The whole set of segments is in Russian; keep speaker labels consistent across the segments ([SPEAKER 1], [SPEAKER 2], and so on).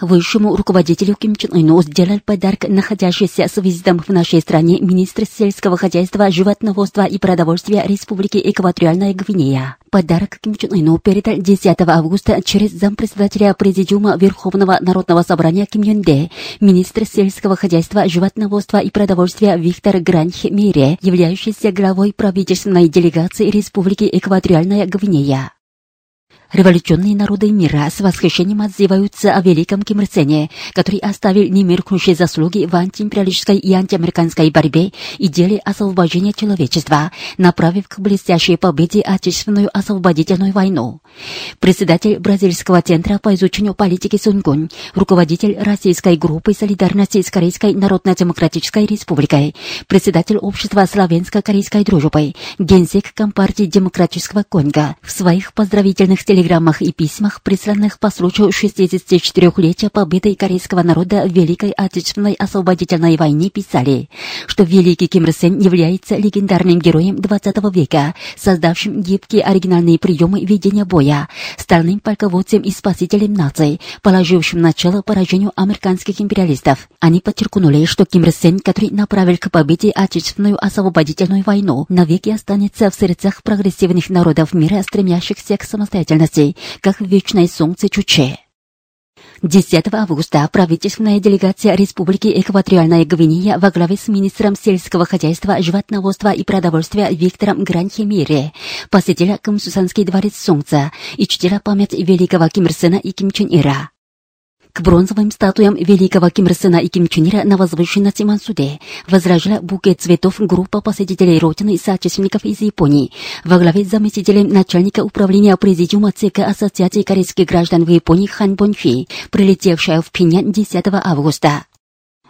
[SPEAKER 1] Высшему руководителю Ким Чен Ыну сделал подарок находящийся с визитом в нашей стране министр сельского хозяйства, животноводства и продовольствия Республики Экваториальная Гвинея. Подарок Ким Чен Ыну передал 10 августа через зампредседателя Президиума Верховного Народного Собрания Ким Юн Дэ, министр сельского хозяйства, животноводства и продовольствия Виктор Гранх Мире, являющийся главой правительственной делегации Республики Экваториальная Гвинея. Революционные народы мира с восхищением отзываются о великом Ким Ир Сене, который оставил немеркнущие заслуги в антиимпериалистической и антиамериканской борьбе и деле освобождения человечества, направив к блестящей победе Отечественную освободительную войну. Председатель Бразильского центра по изучению политики Сунгун, руководитель российской группы солидарности с Корейской Народно-Демократической Республикой, председатель общества славянско-корейской дружбы, генсек Компартии Демократического Конго в своих поздравительных телеграммах и письмах, присланных по случаю 64-летия победы корейского народа в Великой Отечественной освободительной войне, писали, что великий Ким Ир Сен является легендарным героем 20 века, создавшим гибкие оригинальные приемы ведения боя, стальным полководцем и спасителем наций, положившим начало поражению американских империалистов. Они подчеркнули, что Ким Ир Сен, который направил к победе Отечественную освободительную войну, навеки останется в сердцах прогрессивных народов мира, стремящихся к самостоятельности как вечное солнце Чуче. 10 августа правительственная делегация Республики Экваториальная Гвинея во главе с министром сельского хозяйства, животноводства и продовольствия Виктором Гранхемире посетила Камсусанский дворец Солнца и чтила память великого Ким Ир Сена и Ким Чен Ира. К бронзовым статуям великого Ким Ир Сена и Ким Чен Ира на возвышенности Мансуде возражала букет цветов группа посетителей Родины и соотечественников из Японии во главе с заместителем начальника управления Президиума ЦК Ассоциации корейских граждан в Японии Хан Бонфи, прилетевшая в Пинян 10 августа.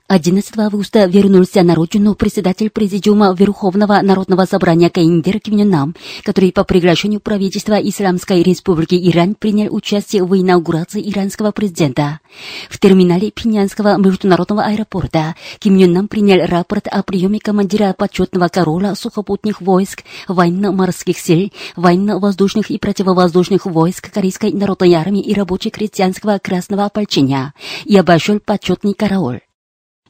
[SPEAKER 1] 11 августа вернулся на родину председатель Президиума Верховного Народного Собрания Каиндер Ким Нам, который по приглашению правительства Исламской Республики Иран принял участие в инаугурации иранского президента. В терминале Пинянского международного аэропорта Ким Нам принял рапорт о приеме командира почетного короля сухопутных войск, военно-морских сил, военно-воздушных и противовоздушных войск Корейской народной армии и рабоче-крестьянского красного ополчения и обошел почетный караул.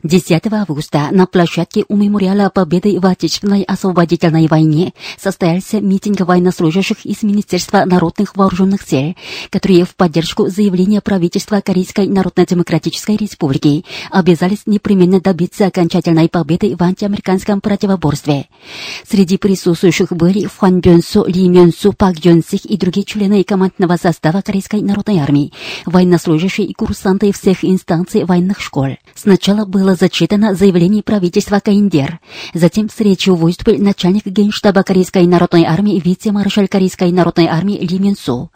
[SPEAKER 1] 10 августа на площадке у мемориала Победы в Отечественной освободительной войне состоялся митинг военнослужащих из Министерства народных вооруженных сил, которые в поддержку заявления правительства Корейской Народно-Демократической Республики обязались непременно добиться окончательной победы в антиамериканском противоборстве. Среди присутствующих были Хуан Бёнсу, Ли Мёнсу, Пак Йонсик и другие члены командного состава Корейской народной армии, военнослужащие и курсанты всех инстанций военных школ. Сначала было зачитано заявление правительства Каиндер. Затем с речью выступил начальник генштаба Корейской народной армии вице-маршал Корейской народной армии Ли Минсу.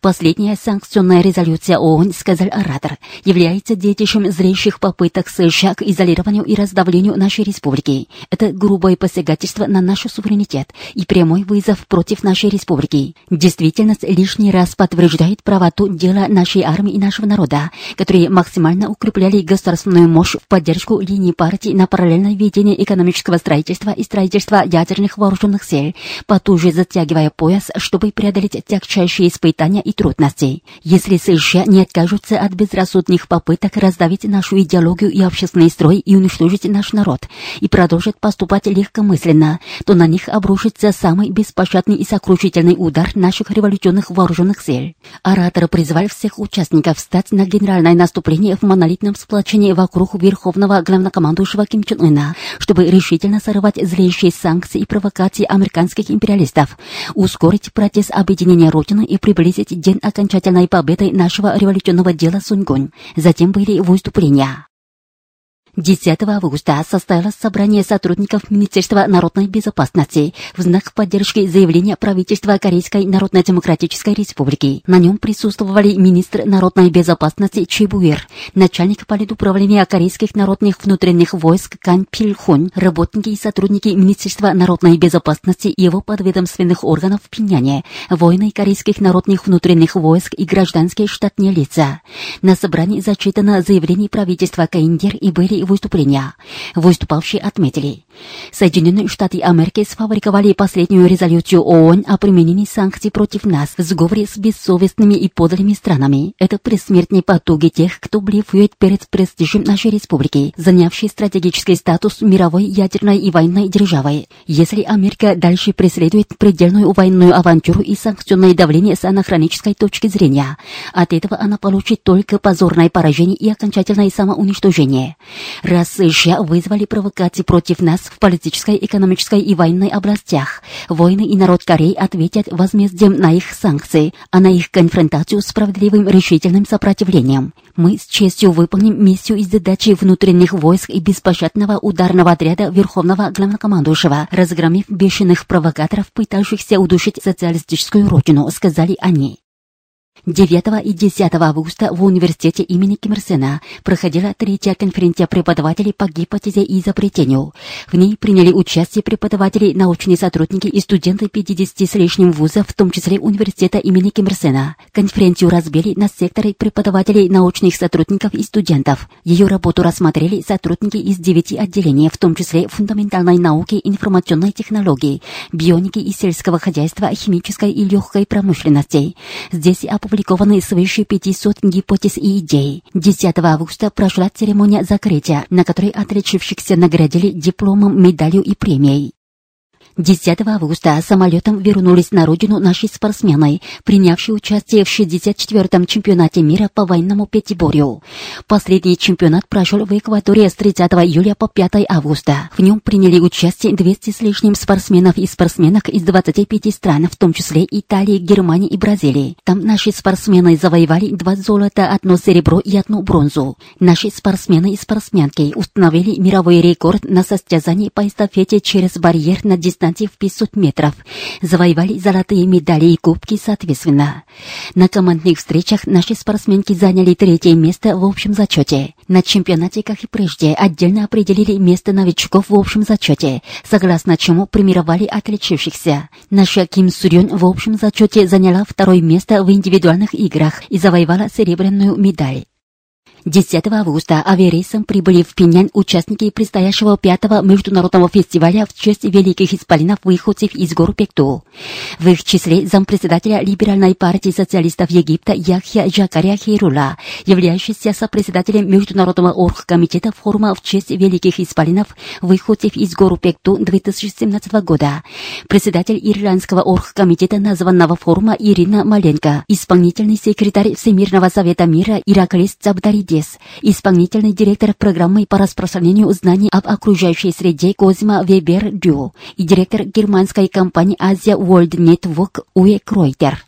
[SPEAKER 1] Последняя санкционная резолюция ООН, сказал оратор, является детищем зрейших попыток США к изолированию и раздавлению нашей республики. Это грубое посягательство на наш суверенитет и прямой вызов против нашей республики. Действительность лишний раз подтверждает правоту дела нашей армии и нашего народа, которые максимально укрепляли государственную мощь в поддержку линии партии на параллельное ведение экономического строительства и строительства ядерных вооруженных сил, потуже затягивая пояс, чтобы преодолеть тягчайшие испытания и трудности. Если США не откажутся от безрассудных попыток раздавить нашу идеологию и общественный строй и уничтожить наш народ, и продолжат поступать легкомысленно, то на них обрушится самый беспощадный и сокрушительный удар наших революционных вооруженных сил. Оратор призвал всех участников встать на генеральное наступление в монолитном сплочении вокруг верховного главнокомандующего Ким Чен Ына, чтобы решительно сорвать злейшие санкции и провокации американских империалистов, ускорить процесс объединения Родины и приблизить день окончательной победы нашего революционного дела Сунгун. Затем были выступления. 10 августа состоялось собрание сотрудников Министерства народной безопасности в знак поддержки заявления правительства Корейской Народно-Демократической Республики. На нем присутствовали министр народной безопасности Чи Буэр, начальник политуправления Корейских народных внутренних войск Кан Пил Хун, работники и сотрудники Министерства народной безопасности и его подведомственных органов в Пиняне, воины Корейских народных внутренних войск и гражданские штатные лица. На собрании зачитано заявление правительства Каиндер и были выступления. Выступавшие отметили, Соединенные Штаты Америки сфабриковали последнюю резолюцию ООН о применении санкций против нас в сговоре с бессовестными и подлыми странами. Это предсмертные потуги тех, кто блефует перед престижем нашей республики, занявшей стратегический статус мировой ядерной и военной державы. Если Америка дальше преследует предельную военную авантюру и санкционное давление с анахронической точки зрения, от этого она получит только позорное поражение и окончательное самоуничтожение. Раз США вызвали провокации против нас в политической, экономической и военной областях, воины и народ Кореи ответят возмездием на их санкции, а на их конфронтацию справедливым решительным сопротивлением. Мы с честью выполним миссию и задачи внутренних войск и беспощадного ударного отряда Верховного Главнокомандующего, разгромив бешеных провокаторов, пытающихся удушить социалистическую родину, сказали они. 9 и 10 августа в университете имени Ким Ир Сена проходила третья конференция преподавателей по гипотезе и изобретению. В ней приняли участие преподаватели, научные сотрудники и студенты 50 с лишним вузов, в том числе университета имени Ким Ир Сена. Конференцию разбили на секторы преподавателей, научных сотрудников и студентов. Ее работу рассмотрели сотрудники из девяти отделений, в том числе фундаментальной науки, информационной технологии, бионики и сельского хозяйства, химической и легкой промышленности. Здесь опубликованы свыше 500 гипотез и идей. 10 августа прошла церемония закрытия, на которой отличившихся наградили дипломом, медалью и премией. 10 августа самолетом вернулись на родину наши спортсмены, принявшие участие в 64-м чемпионате мира по военному пятиборью. Последний чемпионат прошел в Эквадоре с 30 июля по 5 августа. В нем приняли участие 200 с лишним спортсменов и спортсменок из 25 стран, в том числе Италии, Германии и Бразилии. Там наши спортсмены завоевали два золота, одно серебро и одну бронзу. Наши спортсмены и спортсменки установили мировой рекорд на состязании по эстафете через барьер на дистанции в 500 метров, завоевали золотые медали и кубки соответственно. На командных встречах наши спортсменки заняли третье место в общем зачете. На чемпионате, как и прежде, отдельно определили место новичков в общем зачете, согласно чему премировали отличившихся. Наша Ким Сурён в общем зачете заняла второе место в индивидуальных играх и завоевала серебряную медаль. 10 августа авиарейсом прибыли в Пиньян участники предстоящего пятого международного фестиваля в честь великих исполинов выходцев из гор Пекту. В их числе зампредседателя Либеральной партии социалистов Египта Яхья Джакария Хейрула, являющийся сопредседателем Международного оргкомитета форума в честь великих исполинов выходцев из гор Пекту 2017 года, председатель Ирландского оргкомитета названного форума Ирина Маленко, исполнительный секретарь Всемирного совета мира Ираклис Цабдаридес, ЕС, исполнительный директор программы по распространению знаний об окружающей среде Козма Вебер Дю и директор германской компании Asia World Network Уэ Кройтер.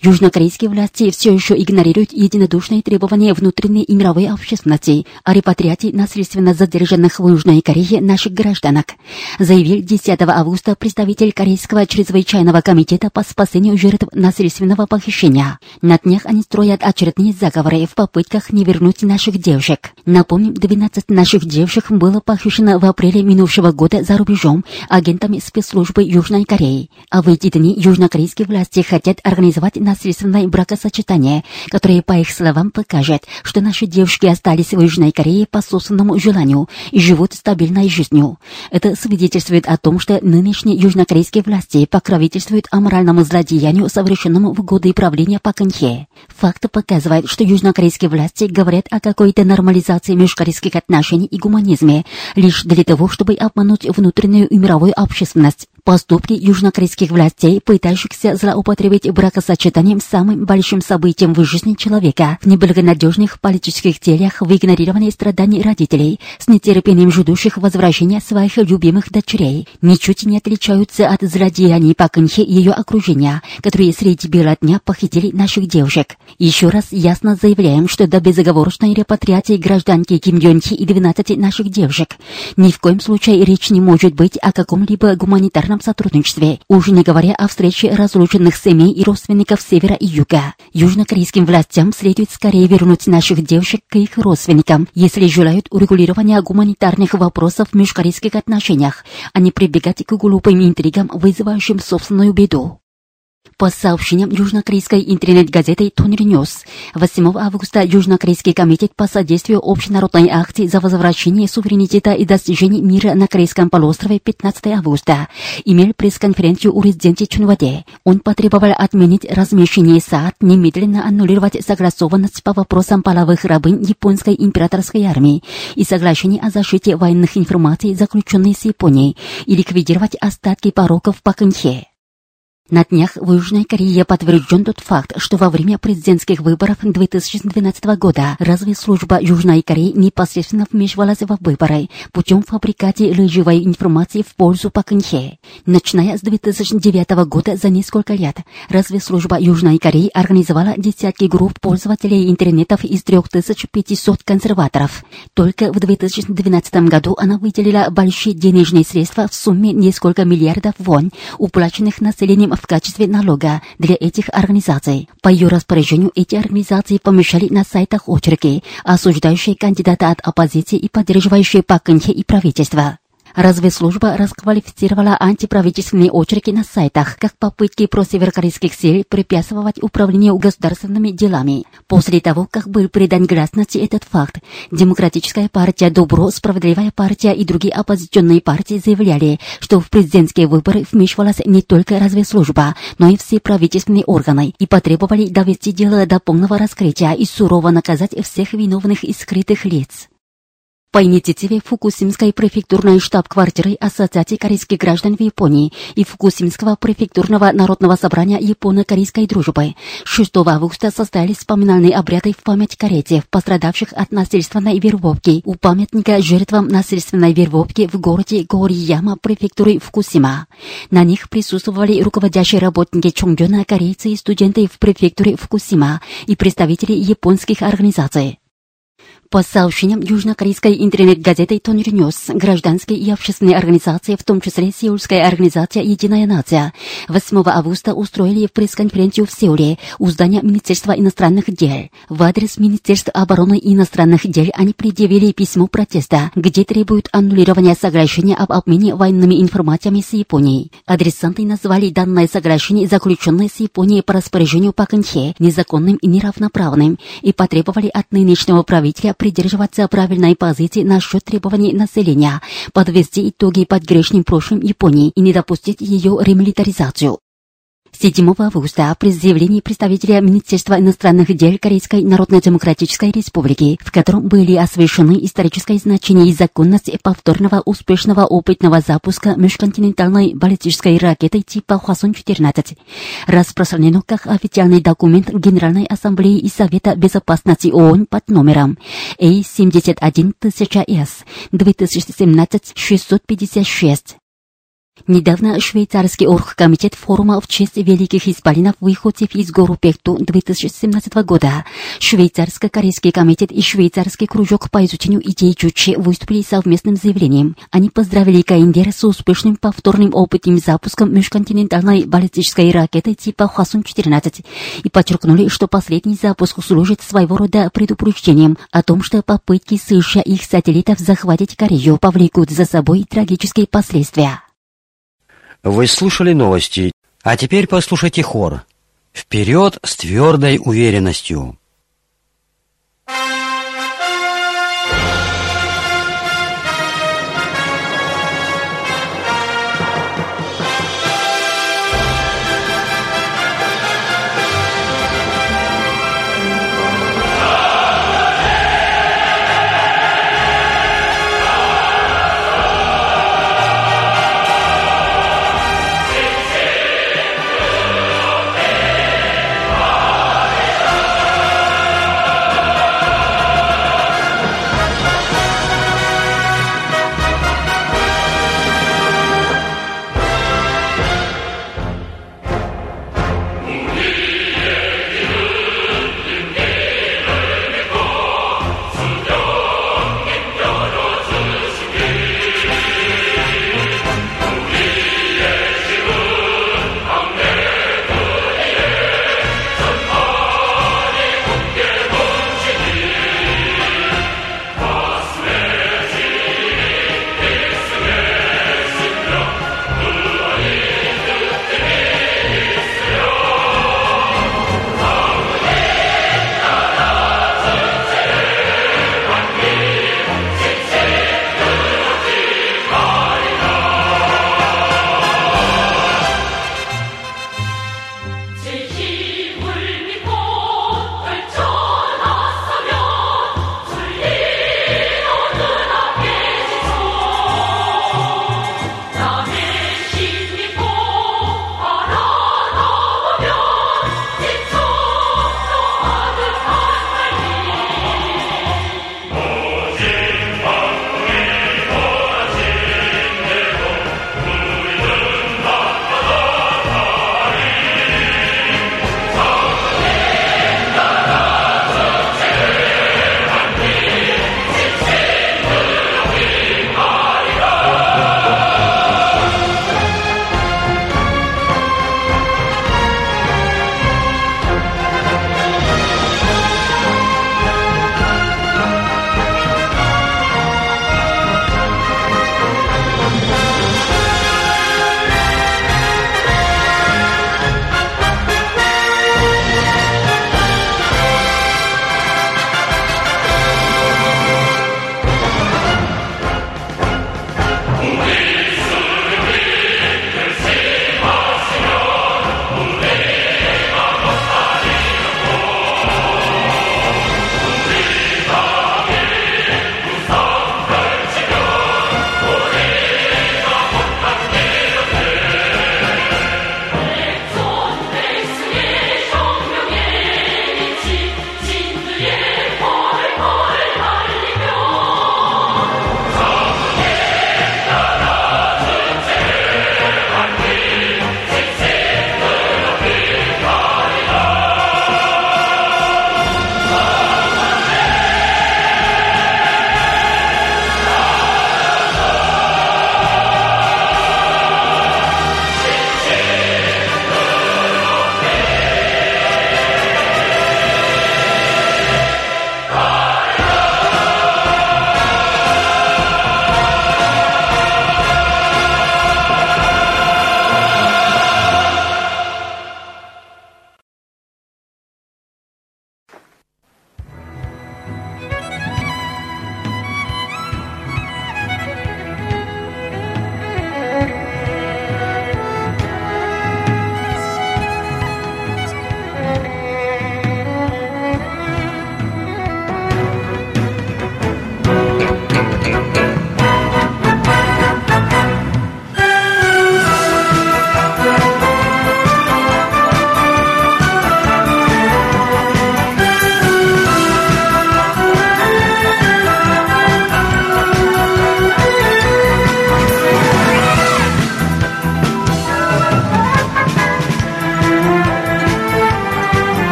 [SPEAKER 1] Южнокорейские власти все еще игнорируют единодушные требования внутренней и мировой общественности о репатриации насильственно задержанных в Южной Корее наших гражданок, заявил 10 августа представитель Корейского чрезвычайного комитета по спасению жертв насильственного похищения. На днях они строят очередные заговоры в попытках не вернуть наших девушек. Напомним, 12 наших девушек было похищено в апреле минувшего года за рубежом агентами спецслужбы Южной Кореи. А в эти дни южнокорейские власти хотят организовать насильственное бракосочетание, которое, по их словам, покажет, что наши девушки остались в Южной Корее по собственному желанию и живут стабильной жизнью. Это свидетельствует о том, что нынешние южнокорейские власти покровительствуют аморальному злодеянию, совершенному в годы правления Паканхе. Факт показывает, что южнокорейские власти говорят о какой-то нормализации межкорейских отношений и гуманизме лишь для того, чтобы обмануть внутреннюю и мировую общественность Поступки южнокорейских властей, пытающихся злоупотребить бракосочетанием самым большим событием в жизни человека, в неблагонадежных политических целях, в игнорировании страданий родителей, с нетерпением ждущих возвращения своих любимых дочерей, ничуть не отличаются от злодеяний Пакынхи и ее окружения, которые среди бела дня похитили наших девушек. Еще раз ясно заявляем, что до безоговорочной репатриации гражданки Ким Йонхи и 12 наших девушек ни в коем случае речь не может быть о каком-либо гуманитарном сотрудничестве, уже не говоря о встрече разлученных семей и родственников севера и юга. Южнокорейским властям следует скорее вернуть наших девушек к их родственникам, если желают урегулирования гуманитарных вопросов в межкорейских отношениях, а не прибегать к глупым интригам, вызывающим собственную беду. По сообщениям южнокорейской интернет-газеты Тонри Ньюс, 8 августа Южнокорейский комитет по содействию общенародной акции за возвращение суверенитета и достижение мира на Корейском полуострове 15 августа имел пресс-конференцию у резиденции Чхонвадэ. Он потребовал отменить размещение САД, немедленно аннулировать согласованность по вопросам половых рабынь японской императорской армии и соглашение о защите военных информаций, заключенной с Японией, и ликвидировать остатки пороков по Кэнхе. На днях в Южной Корее подтвержден тот факт, что во время президентских выборов 2012 года разведслужба Южной Кореи непосредственно вмешивалась в выборы путем фабрикации лживой информации в пользу Пакынхе. Начиная с 2009 года за несколько лет разведслужба Южной Кореи организовала десятки групп пользователей интернетов из 3500 консерваторов. Только в 2012 году она выделила большие денежные средства в сумме несколько миллиардов вон, уплаченных населением в качестве налога для этих организаций. По ее распоряжению эти организации помещали на сайтах очерки, осуждающие кандидата от оппозиции и поддерживающие Пакэнхе и правительство. Разведслужба расквалифицировала антиправительственные очереди на сайтах как попытки просеверокорейских сил препятствовать управлению государственными делами. После того, как был придан гласности этот факт, Демократическая партия Добро, Справедливая партия и другие оппозиционные партии заявляли, что в президентские выборы вмешивалась не только разведслужба, но и все правительственные органы и потребовали довести дело до полного раскрытия и сурово наказать всех виновных и скрытых лиц. По инициативе Фукусимской префектурной штаб-квартиры Ассоциации корейских граждан в Японии и Фукусимского префектурного народного собрания Японо-корейской дружбы 6 августа состоялись вспоминальные обряды в память корейцев, пострадавших от насильственной вербовки у памятника жертвам насильственной вербовки в городе Корияма префектуры Фукусима. На них присутствовали руководящие работники Чонгёна, корейцы и студенты в префектуре Фукусима и представители японских организаций. По сообщениям южнокорейской интернет-газеты Тонир Ньюс, гражданские и общественные организации, в том числе Сеульская организация «Единая нация», 8 августа устроили пресс-конференцию в Сеуле у здания Министерства иностранных дел. В адрес Министерства обороны и иностранных дел они предъявили письмо протеста, где требуют аннулирования соглашения об обмене военными информациями с Японией. Адресанты назвали данное соглашение, заключенное с Японией по распоряжению Пакэнхе, незаконным и неравноправным, и потребовали от нынешнего правителя придерживаться правильной позиции насчет требований населения, подвести итоги под грешным прошлым Японии и не допустить ее ремилитаризацию. 7 августа при заявлении представителя Министерства иностранных дел Корейской Народно-Демократической Республики, в котором были освещены историческое значение и законность повторного успешного опытного запуска межконтинентальной баллистической ракеты типа Хвасон-14, распространено как официальный документ Генеральной Ассамблеи и Совета Безопасности ООН под номером A71000S 2017-656. Недавно швейцарский оргкомитет форума в честь великих исполинов выходцев из гору Пехту 2017 года, швейцарско-корейский комитет и швейцарский кружок по изучению идей Чучи выступили совместным заявлением. Они поздравили КНДР с успешным повторным опытным запуском межконтинентальной баллистической ракеты типа Хвасон-14 и подчеркнули, что последний запуск служит своего рода предупреждением о том, что попытки США их сателлитов захватить Корею повлекут за собой трагические последствия.
[SPEAKER 2] Вы слушали новости, а теперь послушайте хор. Вперед с твердой уверенностью.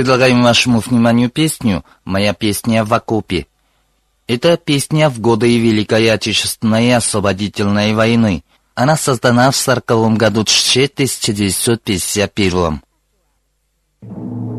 [SPEAKER 3] Предлагаем вашему вниманию песню «Моя песня в окопе». Это песня в годы Великой Отечественной освободительной войны. Она создана в 40 году 1951.
[SPEAKER 1] Голос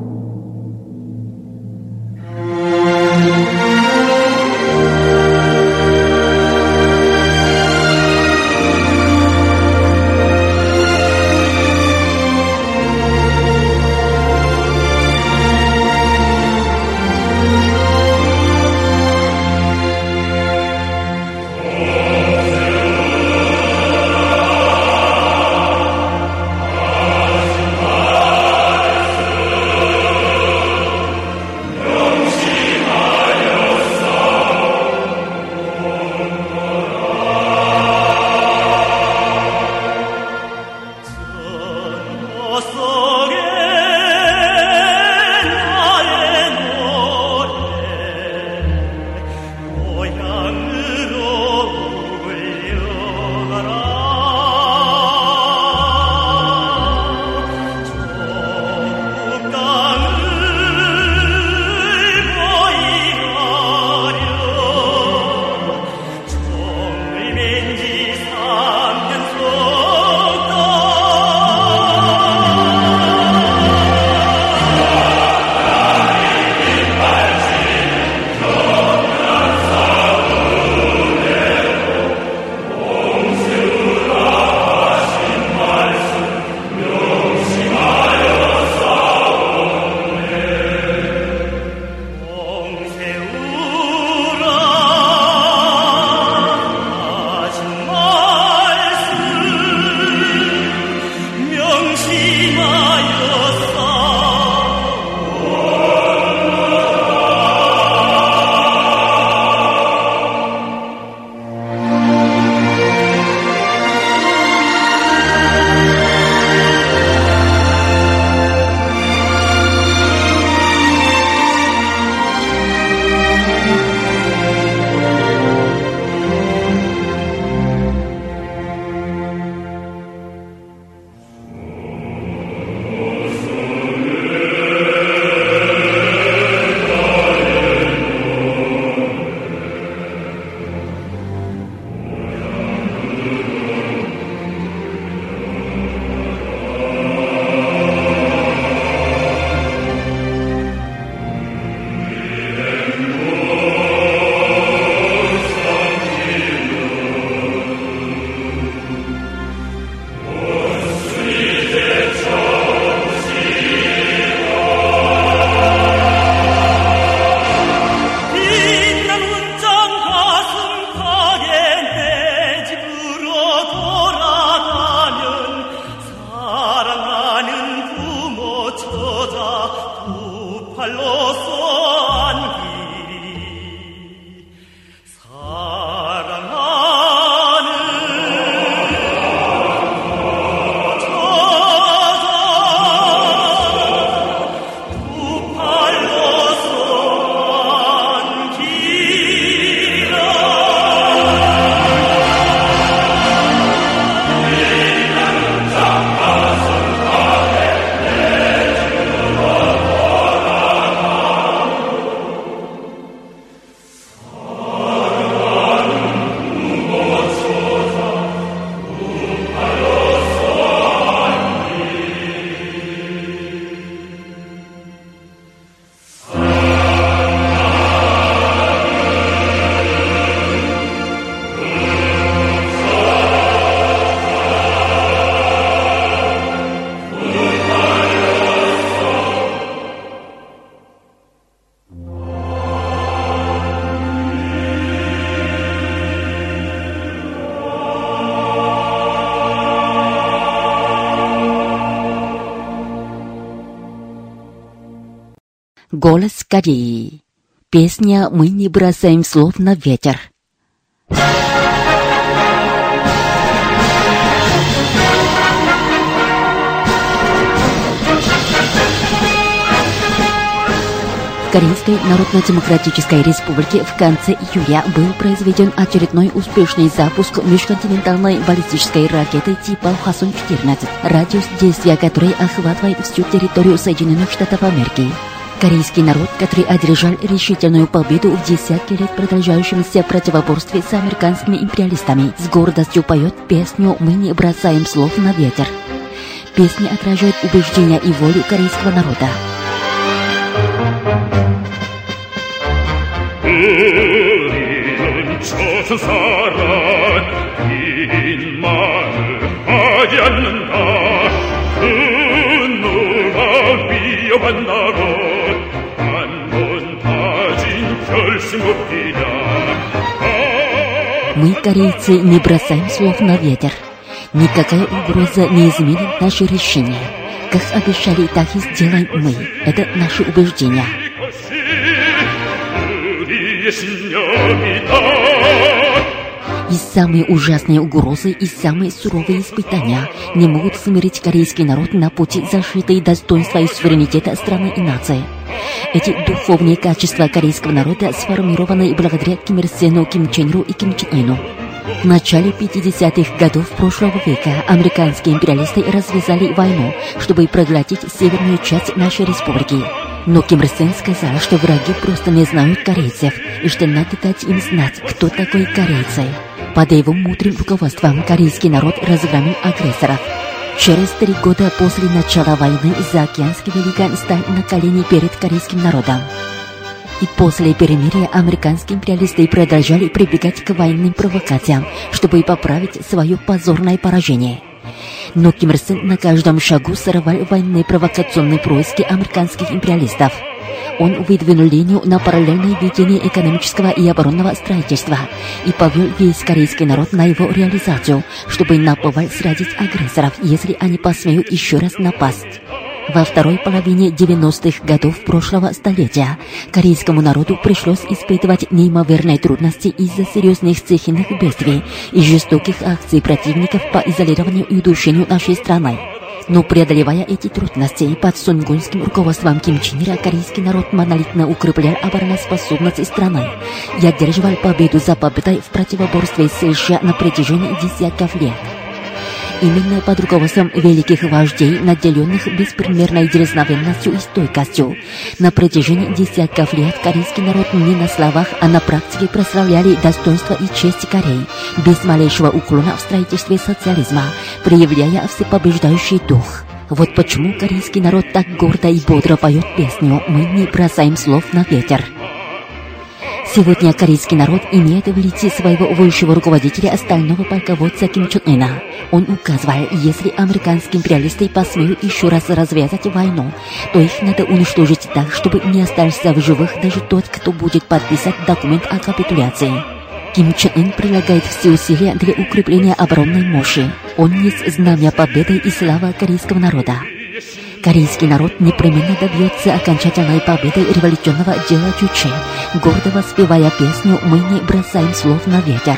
[SPEAKER 1] Кореи. Песня «Мы не бросаем слов на ветер». Корейской Народно-Демократической Республике в конце июля был произведен очередной успешный запуск межконтинентальной баллистической ракеты типа Хасон-14, радиус действия которой охватывает всю территорию Соединенных Штатов Америки. Корейский народ, который одержал решительную победу в десятки лет продолжающемся противоборстве с американскими империалистами, с гордостью поет песню «Мы не бросаем слов на ветер». Песня отражает убеждения и волю корейского народа.
[SPEAKER 4] 우리는 첫사랑 긴 마음 하지 않는다 분노가 위협한다
[SPEAKER 1] Мы, корейцы, не бросаем слов на ветер. Никакая угроза не изменит наше решение. Как обещали, так и сделаем мы. Это
[SPEAKER 4] наше убеждение.
[SPEAKER 1] И самые ужасные угрозы, и самые суровые испытания не могут смирить корейский народ на пути защиты достоинства и суверенитета страны и нации. Эти духовные качества корейского народа сформированы благодаря Ким Ир Сену, Ким Чен Ру и Ким Чен Ыну. В начале 50-х годов прошлого века американские империалисты развязали войну, чтобы проглотить северную часть нашей республики. Но Ким Ир Сен сказал, что враги просто не знают корейцев, и что надо дать им знать, кто такой корейцы. Под его мудрым руководством корейский народ разгромил агрессоров. Через три года после начала войны заокеанский великан стал на колени перед корейским народом. И после перемирия американские империалисты продолжали прибегать к военным провокациям, чтобы поправить свое позорное поражение. Но Ким Ир Сен на каждом шагу сорвал военные провокационные происки американских империалистов. Он выдвинул линию на параллельное ведение экономического и оборонного строительства и повел весь корейский народ на его реализацию, чтобы наповал сразить агрессоров, если они посмеют еще раз напасть. Во второй половине 90-х годов прошлого столетия корейскому народу пришлось испытывать неимоверные трудности из-за серьезных стихийных бедствий и жестоких акций противников по изолированию и удушению нашей страны. Но преодолевая эти трудности, под сунгунским руководством Ким Чен Ира корейский народ монолитно укреплял обороноспособность страны и одерживал победу за победой в противоборстве с США на протяжении десятков лет. Именно под руководством великих вождей, наделенных беспримерной дерзновенностью и стойкостью, на протяжении десятков лет корейский народ не на словах, а на практике прославляли достоинство и честь Кореи, без малейшего уклона в строительстве социализма, проявляя всепобеждающий дух. Вот почему корейский народ так гордо и бодро поет песню «Мы не бросаем слов на ветер». Сегодня корейский народ имеет в лице своего высшего руководителя остального полководца Ким Чен Ына. Он указывал, если американские империалисты посмеют еще раз развязать войну, то их надо уничтожить так, чтобы не остался в живых даже тот, кто будет подписать документ о капитуляции. Ким Чен Ын прилагает все усилия для укрепления оборонной мощи. Он есть знамя победы и слава корейского народа. Корейский народ непременно добьется окончательной победы революционного дела Чуче, гордо воспевая песню «Мы не бросаем слов на ветер».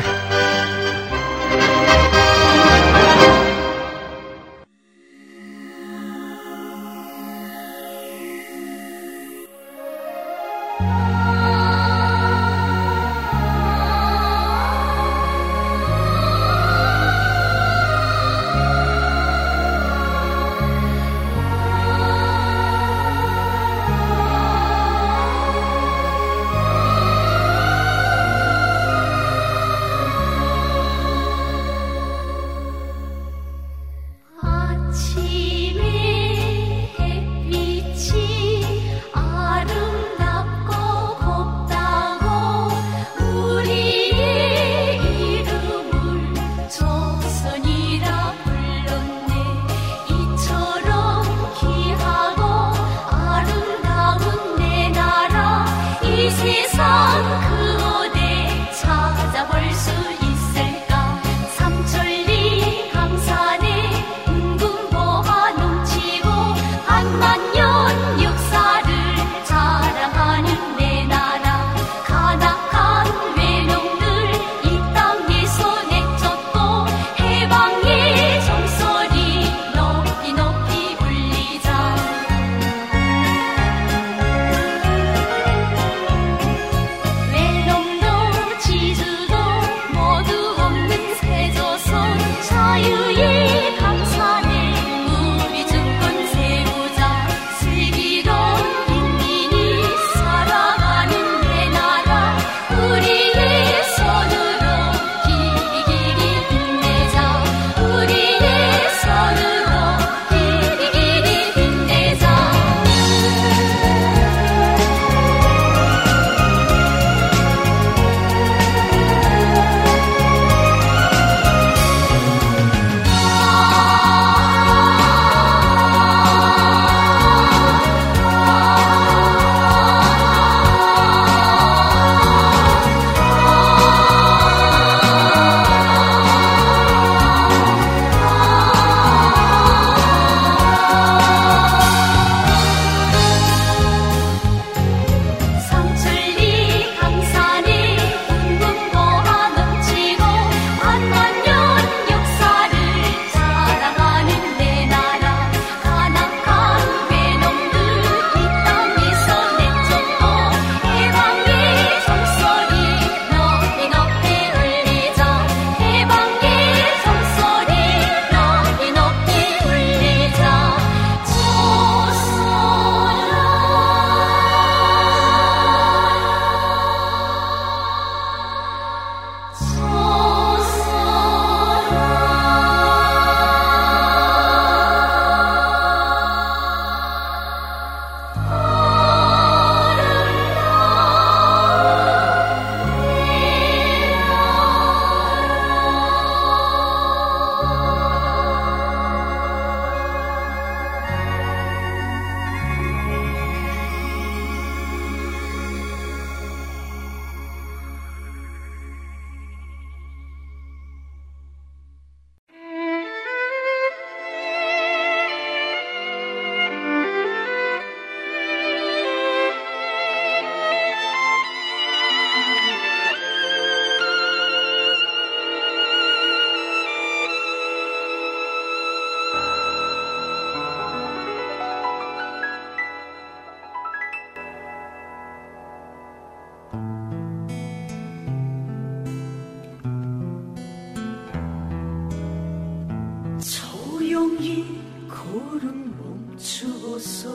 [SPEAKER 5] 이 걸음 멈추어서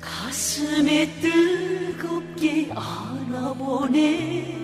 [SPEAKER 5] 가슴에 뜨겁게 안아보네.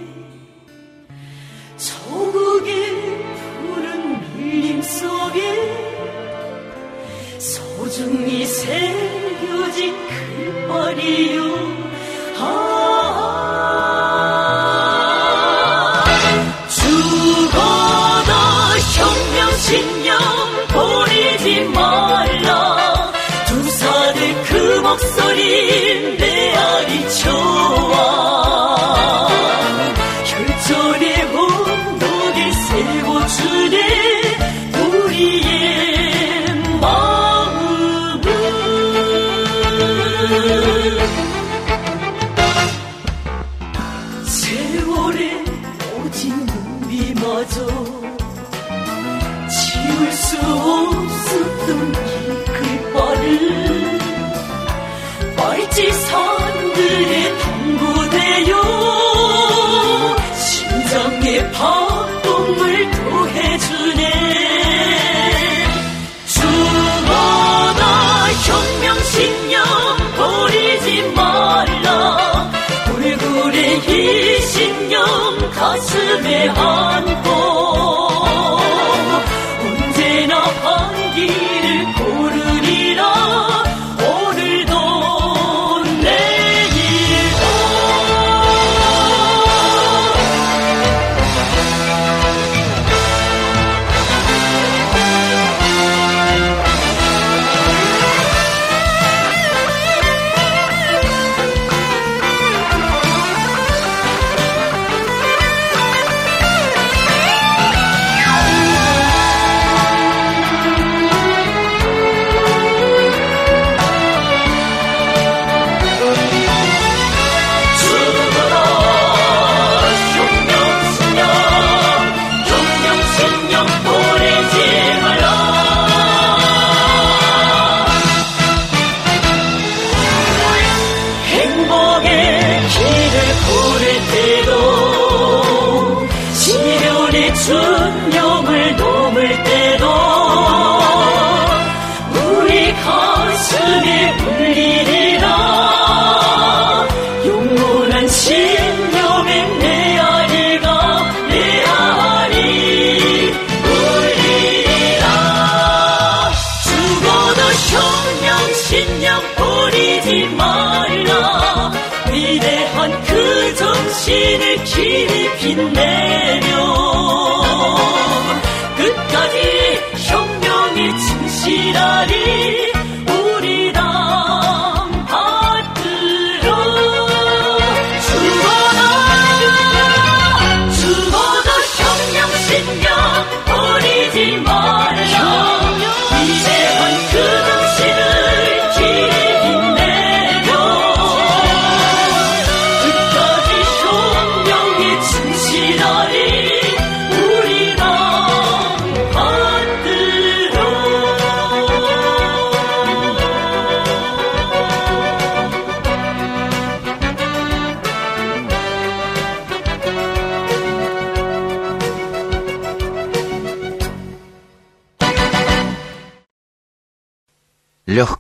[SPEAKER 5] 安抚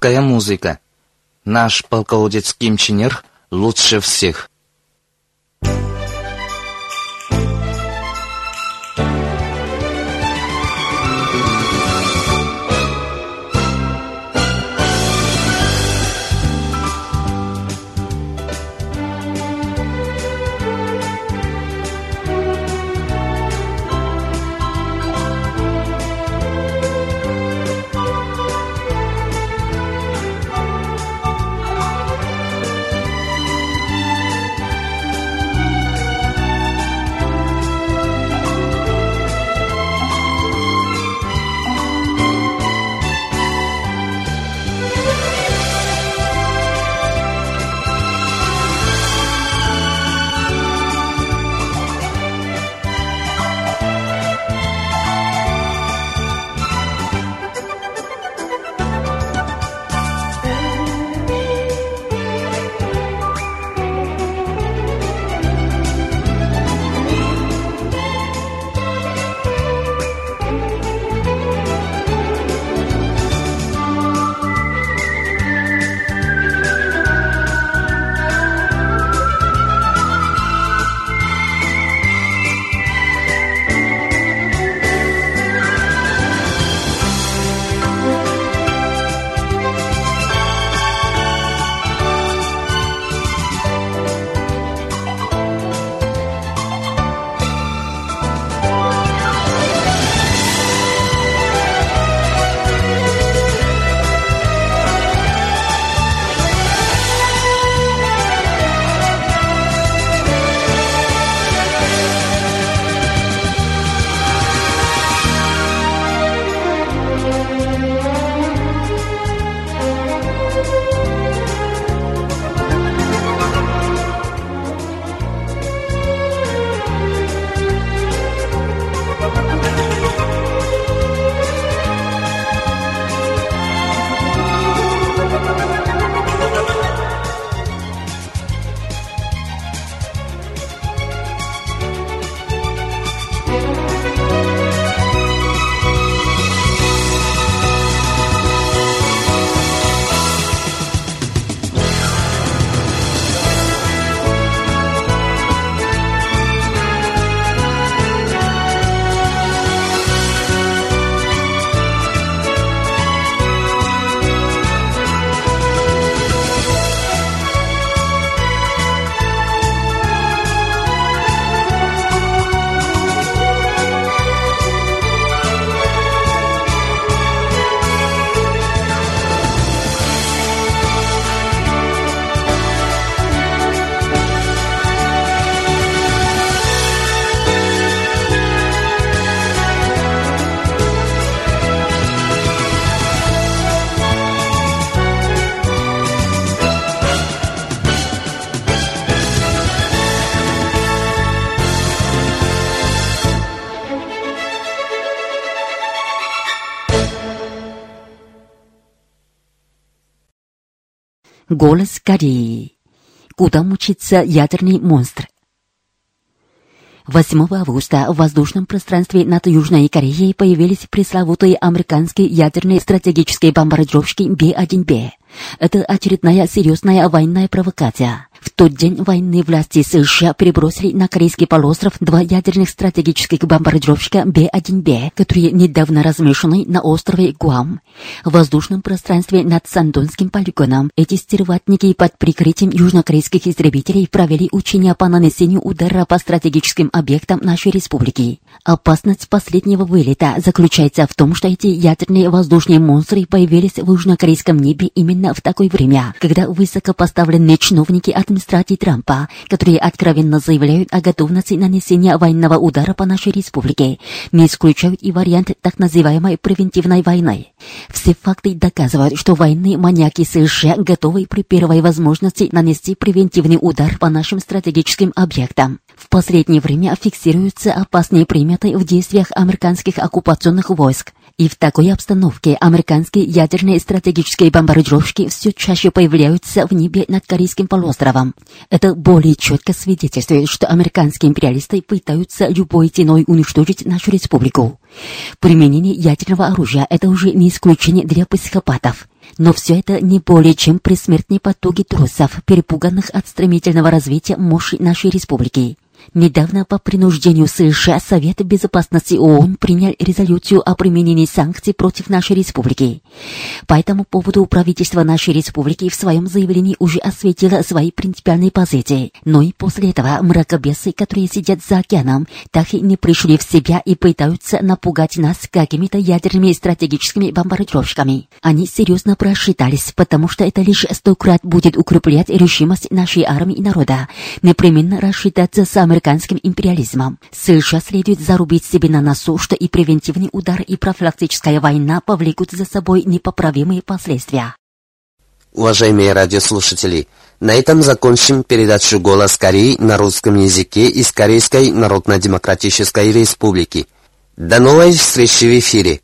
[SPEAKER 3] легкая музыка. Наш полководец Ким Чен Ир лучше всех.
[SPEAKER 1] Голос Кореи. Куда мучится ядерный монстр? 8 августа в воздушном пространстве над Южной Кореей появились пресловутые американские ядерные стратегические бомбардировщики Б-1Б. Это очередная серьезная военная провокация. В тот день войны власти США перебросили на Корейский полуостров два ядерных стратегических бомбардировщика Б-1Б, которые недавно размещены на острове Гуам. В воздушном пространстве над Сандонским полигоном эти стерватники под прикрытием южнокорейских истребителей провели учения по нанесению удара по стратегическим объектам нашей республики. Опасность последнего вылета заключается в том, что эти ядерные воздушные монстры появились в южнокорейском небе именно в такое время, когда высокопоставленные чиновники администрации Трампа, которые откровенно заявляют о готовности нанесения военного удара по нашей республике, не исключают и вариант так называемой превентивной войны. Все факты доказывают, что военные маньяки США готовы при первой возможности нанести превентивный удар по нашим стратегическим объектам. В последнее время фиксируются опасные приметы в действиях американских оккупационных войск. И в такой обстановке американские ядерные стратегические бомбардировки все чаще появляются в небе над Корейским полуостровом. Это более четко свидетельствует, что американские империалисты пытаются любой ценой уничтожить нашу республику. Применение ядерного оружия – это уже не исключение для психопатов. Но все это не более чем присмертные потуги трусов, перепуганных от стремительного развития мощи нашей республики. Недавно по принуждению США Совет Безопасности ООН принял резолюцию о применении санкций против нашей республики. По этому поводу правительство нашей республики в своем заявлении уже осветило свои принципиальные позиции. Но и после этого мракобесы, которые сидят за океаном, так и не пришли в себя и пытаются напугать нас какими-то ядерными стратегическими бомбардировщиками. Они серьезно просчитались, потому что это лишь сто крат будет укреплять решимость нашей армии и народа, непременно рассчитаться с американским империализмом. США следует зарубить себе на носу, что и превентивный удар, и профилактическая война повлекут за собой непоправимые последствия.
[SPEAKER 6] Уважаемые радиослушатели, на этом закончим передачу «Голос Кореи» на русском языке из Корейской Народно-Демократической Республики. До новой встречи в эфире!